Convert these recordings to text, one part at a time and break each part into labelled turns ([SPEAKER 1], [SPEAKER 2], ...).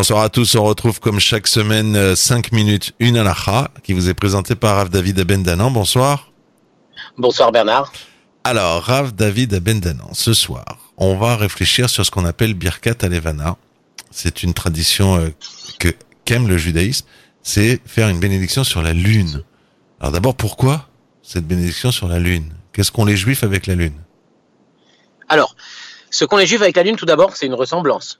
[SPEAKER 1] Bonsoir à tous, on retrouve comme chaque semaine 5 euh, minutes, une halakha, qui vous est présentée par Rav David Abendanan. Bonsoir.
[SPEAKER 2] Bonsoir Bernard.
[SPEAKER 1] Alors, Rav David Abendanan, ce soir, on va réfléchir sur ce qu'on appelle Birkat Alevana. C'est une tradition euh, que qu'aime le judaïsme, c'est faire une bénédiction sur la lune. Alors d'abord, pourquoi cette bénédiction sur la lune? Qu'est-ce qu'ont les juifs avec la lune?
[SPEAKER 2] Alors, ce qu'ont les juifs avec la lune, tout d'abord, c'est une ressemblance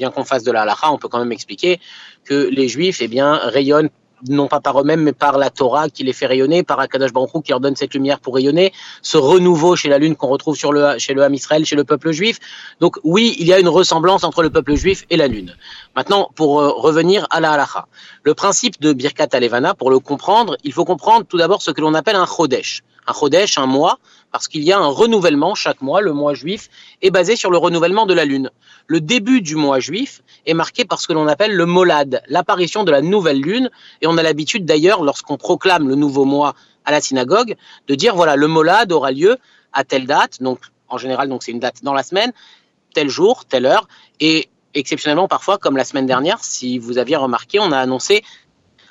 [SPEAKER 2] bien qu'on fasse de la halakha, on peut quand même expliquer que les juifs eh bien, rayonnent non pas par eux-mêmes, mais par la Torah qui les fait rayonner, par Akadosh Baruch qui leur donne cette lumière pour rayonner, ce renouveau chez la lune qu'on retrouve sur le, chez le Ham Israël, chez le peuple juif. Donc oui, il y a une ressemblance entre le peuple juif et la lune. Maintenant, pour euh, revenir à la halakha, le principe de Birkat Alevana, pour le comprendre, il faut comprendre tout d'abord ce que l'on appelle un Chodesh. Un Chodesh, un mois, parce qu'il y a un renouvellement chaque mois. Le mois juif est basé sur le renouvellement de la lune. Le début du mois juif est marqué par ce que l'on appelle le molad, l'apparition de la nouvelle lune. Et on a l'habitude d'ailleurs, lorsqu'on proclame le nouveau mois à la synagogue, de dire voilà, le molad aura lieu à telle date. Donc, en général, donc c'est une date dans la semaine, tel jour, telle heure. Et exceptionnellement, parfois, comme la semaine dernière, si vous aviez remarqué, on a annoncé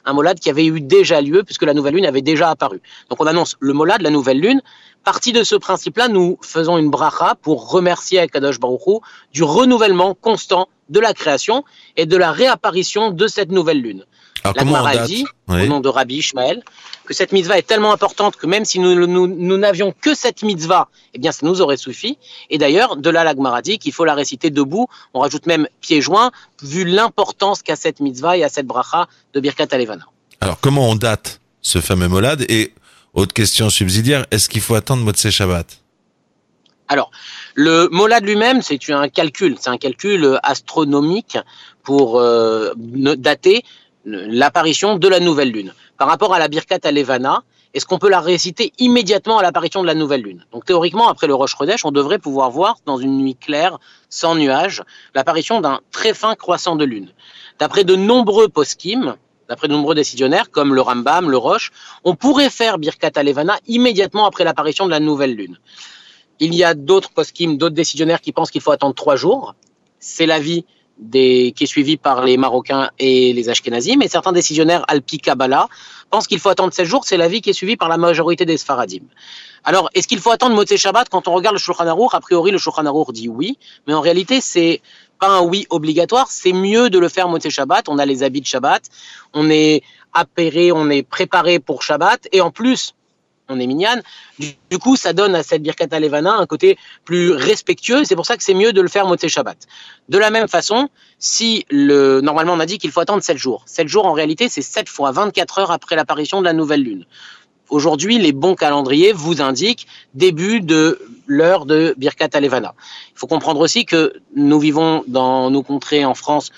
[SPEAKER 2] un molad qui avait eu déjà lieu puisque la nouvelle lune avait déjà apparu. Donc on annonce le molad, la nouvelle lune. Parti de ce principe-là, nous faisons une bracha pour remercier Akadosh Baruch du renouvellement constant de la création et de la réapparition de cette nouvelle lune.
[SPEAKER 1] Alors, la Gemara
[SPEAKER 2] dit, au nom de Rabbi Ishmael, que cette mitzvah est tellement importante que même si nous, nous, n'avions que cette mitzvah, eh bien, ça nous aurait suffi. Et d'ailleurs, de là, la Gemara dit qu'il faut la réciter debout. On rajoute même pieds joints, vu l'importance qu'a cette mitzvah et à cette bracha de Birkat Alevana.
[SPEAKER 1] Alors, comment on date ce fameux molad Et, autre question subsidiaire, est-ce qu'il faut attendre Motsé Shabbat?
[SPEAKER 2] Alors, le molad lui-même, c'est un calcul, c'est un calcul astronomique pour euh, dater l'apparition de la nouvelle lune. Par rapport à la Birkat Alevana, est-ce qu'on peut la réciter immédiatement à l'apparition de la nouvelle lune? Donc théoriquement, après le Rosh Chodesh, on devrait pouvoir voir dans une nuit claire, sans nuages, l'apparition d'un très fin croissant de lune. D'après de nombreux poskim, d'après de nombreux décisionnaires comme le Rambam, le Roche, on pourrait faire Birkat Alevana immédiatement après l'apparition de la nouvelle lune. Il y a d'autres poskim, d'autres décisionnaires qui pensent qu'il faut attendre trois jours. C'est l'avis des, qui est suivi par les Marocains et les Ashkenazim, mais certains décisionnaires Alpi Kabbalah pensent qu'il faut attendre 7 jours, c'est l'avis qui est suivi par la majorité des Sfaradim. Alors, est-ce qu'il faut attendre Motzei Shabbat quand on regarde le Shulchan Aruch? A priori, le Shulchan Aruch dit oui, mais en réalité, c'est pas un oui obligatoire, c'est mieux de le faire Motzei Shabbat, on a les habits de Shabbat, on est apéré, on est préparé pour Shabbat, et en plus, on est mignonne. Du, coup, ça donne à cette Birkat Levana un côté plus respectueux. C'est pour ça que c'est mieux de le faire Motzei Shabbat. De la même façon, si le, normalement on a dit qu'il faut attendre 7 jours. 7 jours, en réalité, c'est 7 fois 24 heures après l'apparition de la nouvelle lune. Aujourd'hui, les bons calendriers vous indiquent début de l'heure de Birkat Levana. Il faut comprendre aussi que nous vivons dans nos contrées en France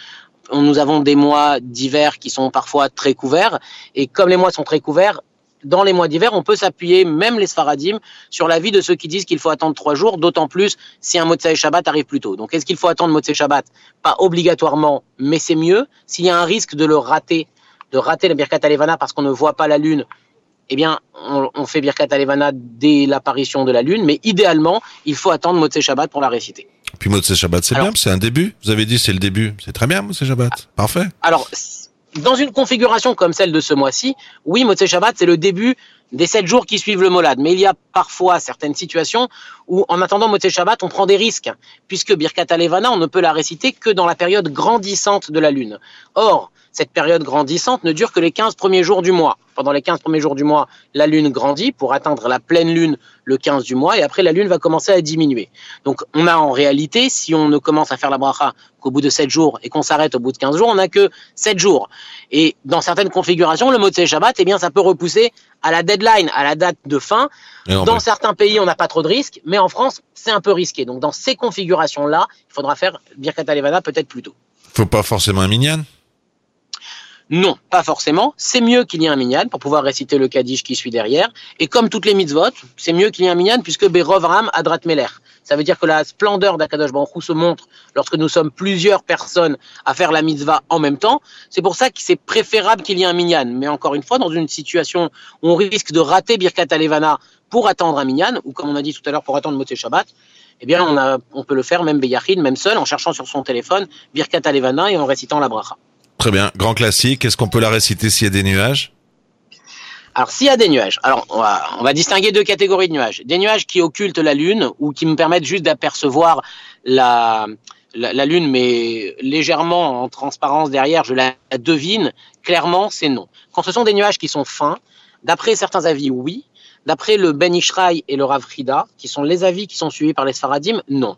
[SPEAKER 2] nous avons des mois d'hiver qui sont parfois très couverts. Et comme les mois sont très couverts, dans les mois d'hiver, on peut s'appuyer, même les Sfaradim, sur l'avis de ceux qui disent qu'il faut attendre trois jours, d'autant plus si un Motsai Shabbat arrive plus tôt. Donc, est-ce qu'il faut attendre Motsai Shabbat? Pas obligatoirement, mais c'est mieux. S'il y a un risque de le rater, de rater la Birkat Alevana parce qu'on ne voit pas la lune, eh bien, on, fait Birkat Alevana dès l'apparition de la lune, mais idéalement, il faut attendre Motsai Shabbat pour la réciter.
[SPEAKER 1] Puis Motsai Shabbat, c'est bien, c'est un début. Vous avez dit c'est le début. C'est très bien, Motsai Shabbat. Parfait.
[SPEAKER 2] Alors, dans une configuration comme celle de ce mois-ci, oui, Motsei Shabbat, c'est le début des sept jours qui suivent le Molad. Mais il y a parfois certaines situations où, en attendant Motsei Shabbat, on prend des risques, puisque Birkat Alevana, on ne peut la réciter que dans la période grandissante de la Lune. Or, cette période grandissante ne dure que les 15 premiers jours du mois. Pendant les 15 premiers jours du mois, la Lune grandit pour atteindre la pleine Lune le 15 du mois, et après la Lune va commencer à diminuer. Donc on a en réalité, si on ne commence à faire la bracha qu'au bout de 7 jours et qu'on s'arrête au bout de 15 jours, on n'a que 7 jours. Et dans certaines configurations, le mot de Shabbat, eh bien, ça peut repousser à la deadline, à la date de fin. Dans certains pays, on n'a pas trop de risques, mais en France, c'est un peu risqué. Donc dans ces configurations-là, il faudra faire Birkat Alevana peut-être plus tôt.
[SPEAKER 1] Faut pas forcément un minyan?
[SPEAKER 2] Non, pas forcément. C'est mieux qu'il y ait un minyan pour pouvoir réciter le Kaddish qui suit derrière. Et comme toutes les mitzvot, c'est mieux qu'il y ait un minyan puisque Berov Ram Adrat Meler. Ça veut dire que la splendeur d'Akadosh Baruch se montre lorsque nous sommes plusieurs personnes à faire la mitzvah en même temps. C'est pour ça que c'est préférable qu'il y ait un minyan. Mais encore une fois, dans une situation où on risque de rater Birkat Alevana pour attendre un minyan, ou comme on a dit tout à l'heure, pour attendre Moté Shabbat, eh bien, on peut le faire même Beyachid, même seul, en cherchant sur son téléphone Birkat Alevana et en récitant la bracha.
[SPEAKER 1] Très bien, grand classique. Est-ce qu'on peut la réciter s'il y a des nuages?
[SPEAKER 2] Alors, s'il y a des nuages, alors on va, distinguer deux catégories de nuages. Des nuages qui occultent la Lune ou qui me permettent juste d'apercevoir la, Lune, mais légèrement en transparence derrière, je la devine. Clairement, c'est non. Quand ce sont des nuages qui sont fins, d'après certains avis, oui. D'après le Ben Ishraï et le Rav Frida, qui sont les avis qui sont suivis par les Sfaradim, non.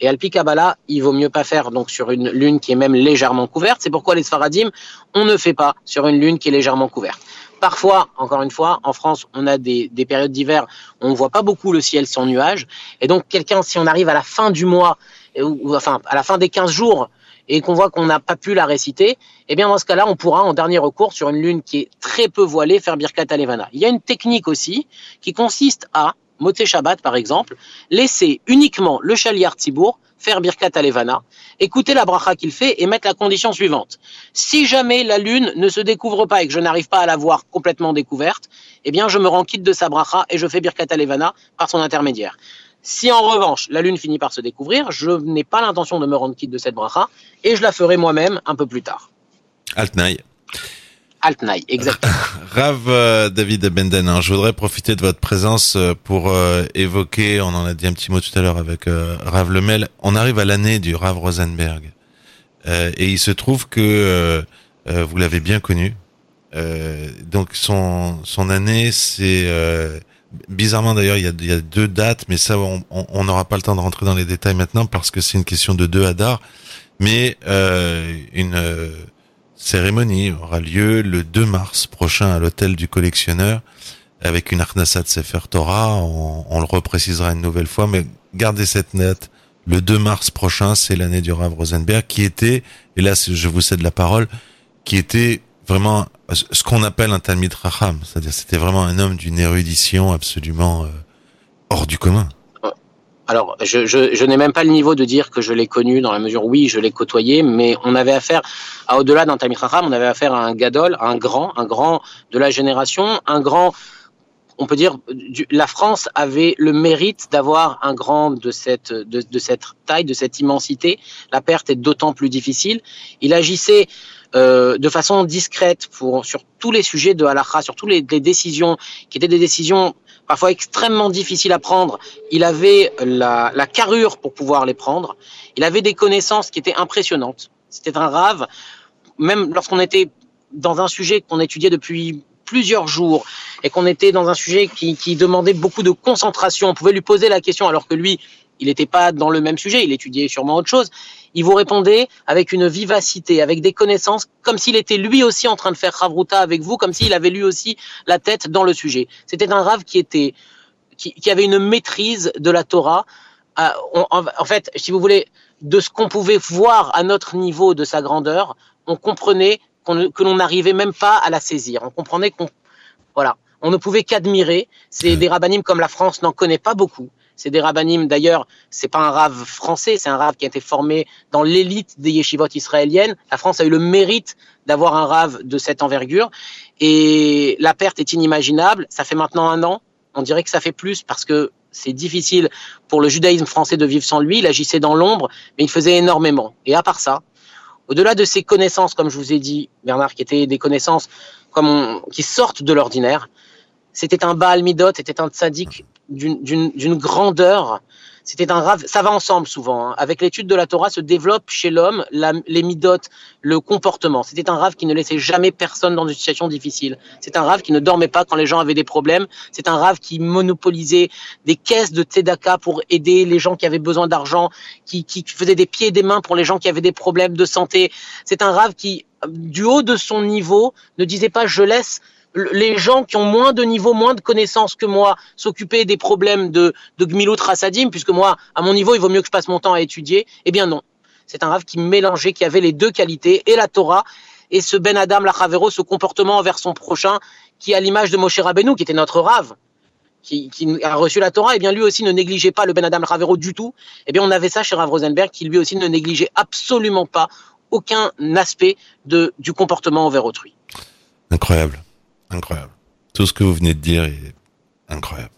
[SPEAKER 2] Et Alpi Kabbalah, il vaut mieux pas faire donc sur une lune qui est même légèrement couverte. C'est pourquoi les Sfaradim, on ne fait pas sur une lune qui est légèrement couverte. Parfois, encore une fois, en France, on a des, des périodes d'hiver, on ne voit pas beaucoup le ciel sans nuages. Et donc, quelqu'un, si on arrive à la fin du mois, ou, enfin, à la fin des 15 jours, et qu'on voit qu'on n'a pas pu la réciter, eh bien, dans ce cas-là, on pourra, en dernier recours, sur une lune qui est très peu voilée, faire Birkat Alevana. Il y a une technique aussi qui consiste à, Moté Shabbat par exemple, laisser uniquement le Shaliar Tzibour faire Birkat Alevana, écouter la bracha qu'il fait et mettre la condition suivante. Si jamais la lune ne se découvre pas et que je n'arrive pas à la voir complètement découverte, eh bien je me rends quitte de sa bracha et je fais Birkat Alevana par son intermédiaire. Si en revanche la lune finit par se découvrir, je n'ai pas l'intention de me rendre quitte de cette bracha et je la ferai moi-même un peu plus tard.
[SPEAKER 1] Altnaï.
[SPEAKER 2] Altnaï, exactement.
[SPEAKER 1] Rav euh, David Benden, hein, je voudrais profiter de votre présence euh, pour euh, évoquer, on en a dit un petit mot tout à l'heure avec Rav Lemel, on arrive à l'année du Rav Rosenberg. et il se trouve que vous l'avez bien connu. donc son, son année, c'est... bizarrement d'ailleurs, il y a, deux dates, mais ça, on n'aura pas le temps de rentrer dans les détails maintenant parce que c'est une question de deux Hadar. Mais une cérémonie aura lieu le 2 mars prochain à l'hôtel du collectionneur avec une Arnasat Sefer Torah. On, le reprécisera une nouvelle fois, mais gardez cette note. Le 2 mars prochain, c'est l'année du Rav Rosenberg qui était, et là je vous cède la parole, qui était vraiment ce qu'on appelle un Talmid Raham. C'est-à-dire c'était vraiment un homme d'une érudition absolument euh, hors du commun.
[SPEAKER 2] Alors, je, n'ai même pas le niveau de dire que je l'ai connu dans la mesure où oui, je l'ai côtoyé, mais on avait affaire à au-delà d'un Talmid on avait affaire à un gadol, un grand, un grand de la génération, un grand. On peut dire, la France avait le mérite d'avoir un grand de cette, de, cette taille, de cette immensité. La perte est d'autant plus difficile. Il agissait euh, de façon discrète pour sur tous les sujets de halakha, sur toutes les, décisions qui étaient des décisions parfois extrêmement difficiles à prendre. Il avait la, la carrure pour pouvoir les prendre. Il avait des connaissances qui étaient impressionnantes. C'était un rave, même lorsqu'on était dans un sujet qu'on étudiait depuis plusieurs jours et qu'on était dans un sujet qui, qui demandait beaucoup de concentration, on pouvait lui poser la question alors que lui, il n'était pas dans le même sujet, il étudiait sûrement autre chose. Il vous répondait avec une vivacité, avec des connaissances, comme s'il était lui aussi en train de faire Ravruta avec vous, comme s'il avait lui aussi la tête dans le sujet. C'était un Rav qui était, qui, qui, avait une maîtrise de la Torah. Euh, on, en, en, fait, si vous voulez, de ce qu'on pouvait voir à notre niveau de sa grandeur, on comprenait qu que l'on n'arrivait même pas à la saisir. On comprenait qu'on, voilà, on ne pouvait qu'admirer. C'est des rabbinim comme la France n'en connaît pas beaucoup. C'est des rabbinim, d'ailleurs, c'est pas un rave français, c'est un rave qui a été formé dans l'élite des yeshivot israéliennes. La France a eu le mérite d'avoir un rave de cette envergure. Et la perte est inimaginable. Ça fait maintenant un an. On dirait que ça fait plus parce que c'est difficile pour le judaïsme français de vivre sans lui. Il agissait dans l'ombre, mais il faisait énormément. Et à part ça, au-delà de ses connaissances, comme je vous ai dit, Bernard, qui étaient des connaissances comme qui sortent de l'ordinaire, c'était un Baal Midot, c'était un tzaddik d'une grandeur. C'était un rave, ça va ensemble souvent. Hein. Avec l'étude de la Torah se développe chez l'homme les midot, le comportement. C'était un rave qui ne laissait jamais personne dans une situation difficile. C'est un rave qui ne dormait pas quand les gens avaient des problèmes. C'est un rave qui monopolisait des caisses de tzedaka pour aider les gens qui avaient besoin d'argent, qui, qui faisait des pieds et des mains pour les gens qui avaient des problèmes de santé. C'est un rave qui, du haut de son niveau, ne disait pas je laisse les gens qui ont moins de niveau, moins de connaissances que moi, s'occuper des problèmes de, de Gmilut puisque moi, à mon niveau, il vaut mieux que je passe mon temps à étudier. Eh bien non. C'est un rave qui mélangeait, qui avait les deux qualités, et la Torah, et ce Ben Adam Lachavero, ce comportement envers son prochain, qui a l'image de Moshe Rabbeinu, qui était notre rave, qui, a reçu la Torah, eh bien lui aussi ne négligeait pas le Ben Adam Lachavero du tout. Eh bien on avait ça chez Rav Rosenberg, qui lui aussi ne négligeait absolument pas aucun aspect du comportement envers autrui.
[SPEAKER 1] Incroyable. Incroyable. Tout ce que vous venez de dire est incroyable.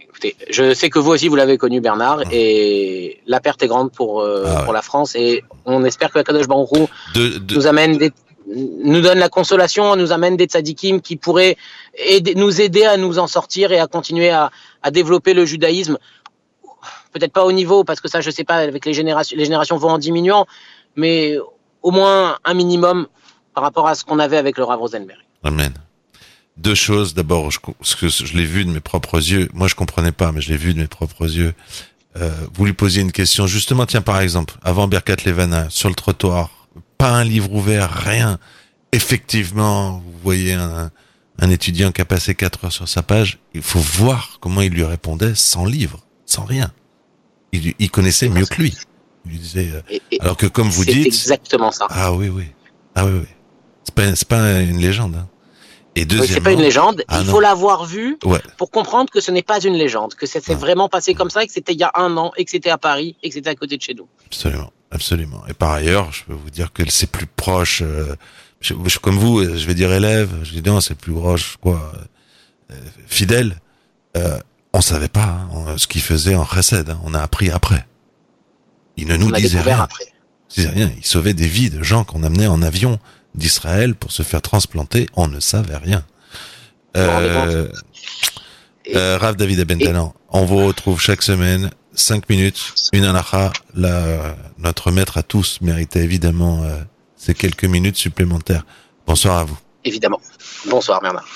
[SPEAKER 2] Écoutez, je sais que vous aussi vous l'avez connu Bernard et la perte est grande pour euh,
[SPEAKER 1] Ah ouais.
[SPEAKER 2] pour la France et on espère que la Kadosh Baruch Hu
[SPEAKER 1] De, de-
[SPEAKER 2] nous amène des nous donne la consolation, nous amène des tzadikim qui pourraient aider, nous aider à nous en sortir et à continuer à, à développer le judaïsme. Peut-être pas au niveau, parce que ça, je sais pas, avec les générations, les générations vont en diminuant, mais au moins un minimum par rapport à ce qu'on avait avec le Rav Rosenberg.
[SPEAKER 1] Amen. Deux choses. D'abord, je, ce que je l'ai vu de mes propres yeux. Moi, je comprenais pas, mais je l'ai vu de mes propres yeux. Euh, vous lui posiez une question. Justement, tiens, par exemple, avant Berkat Levana, sur le trottoir, pas un livre ouvert, rien. Effectivement, vous voyez un, un étudiant qui a passé quatre heures sur sa page. Il faut voir comment il lui répondait sans livre, sans rien. Il, il connaissait mieux que lui. Il lui disait, euh,
[SPEAKER 2] Et, et
[SPEAKER 1] alors que comme vous
[SPEAKER 2] c'est
[SPEAKER 1] dites,
[SPEAKER 2] exactement ça.
[SPEAKER 1] ah oui, oui. Ah oui, oui. C'est pas, c'est pas une légende. Hein. Et
[SPEAKER 2] Oui,
[SPEAKER 1] deuxièmement,
[SPEAKER 2] c'est pas une légende.
[SPEAKER 1] Ah
[SPEAKER 2] il
[SPEAKER 1] non.
[SPEAKER 2] faut l'avoir vu
[SPEAKER 1] Ouais.
[SPEAKER 2] pour comprendre que ce n'est pas une légende, que ça s'est
[SPEAKER 1] Non.
[SPEAKER 2] vraiment passé comme ça, et que c'était il y a un an, et que c'était à Paris, et que c'était à côté de chez nous.
[SPEAKER 1] Absolument, absolument. Et par ailleurs, je peux vous dire que c'est plus proche. euh, je, je- comme vous, je vais dire élève. Je dis non, c'est plus proche, quoi. euh, fidèle. Euh, on savait pas hein, on- ce qu'il faisait en Chesed. Hein, on a appris après. Il ne nous
[SPEAKER 2] On
[SPEAKER 1] disait rien.
[SPEAKER 2] après.
[SPEAKER 1] Il disait rien. Il sauvait des vies de gens qu'on amenait en avion d'Israël pour se faire transplanter. On ne savait rien. Euh, euh, Rav David Abentalan, on vous retrouve chaque semaine, 5 minutes, une halakha. La, notre maître à tous méritait évidemment euh, ces quelques minutes supplémentaires. Bonsoir à vous.
[SPEAKER 2] Évidemment. Bonsoir Bernard.